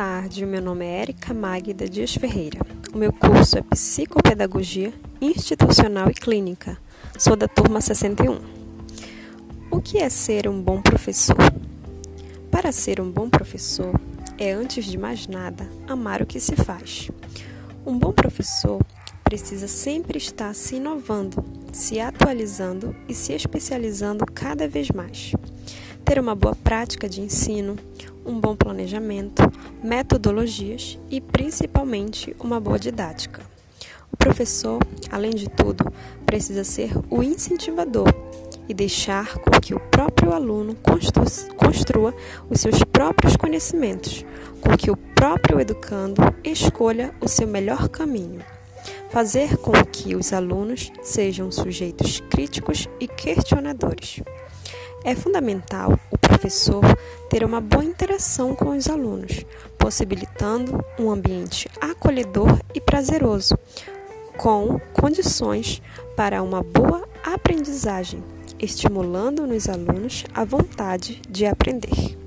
tarde, o meu nome é Erika Magda Dias Ferreira. O meu curso é Psicopedagogia Institucional e Clínica. Sou da turma 61. O que é ser um bom professor? Para ser um bom professor, é antes de mais nada amar o que se faz. Um bom professor precisa sempre estar se inovando, se atualizando e se especializando cada vez mais. Ter uma boa prática de ensino, um bom planejamento, metodologias e principalmente uma boa didática. O professor, além de tudo, precisa ser o incentivador e deixar com que o próprio aluno construa os seus próprios conhecimentos, com que o próprio educando escolha o seu melhor caminho. Fazer com que os alunos sejam sujeitos críticos e questionadores. É fundamental professor ter uma boa interação com os alunos, possibilitando um ambiente acolhedor e prazeroso, com condições para uma boa aprendizagem, estimulando nos alunos a vontade de aprender.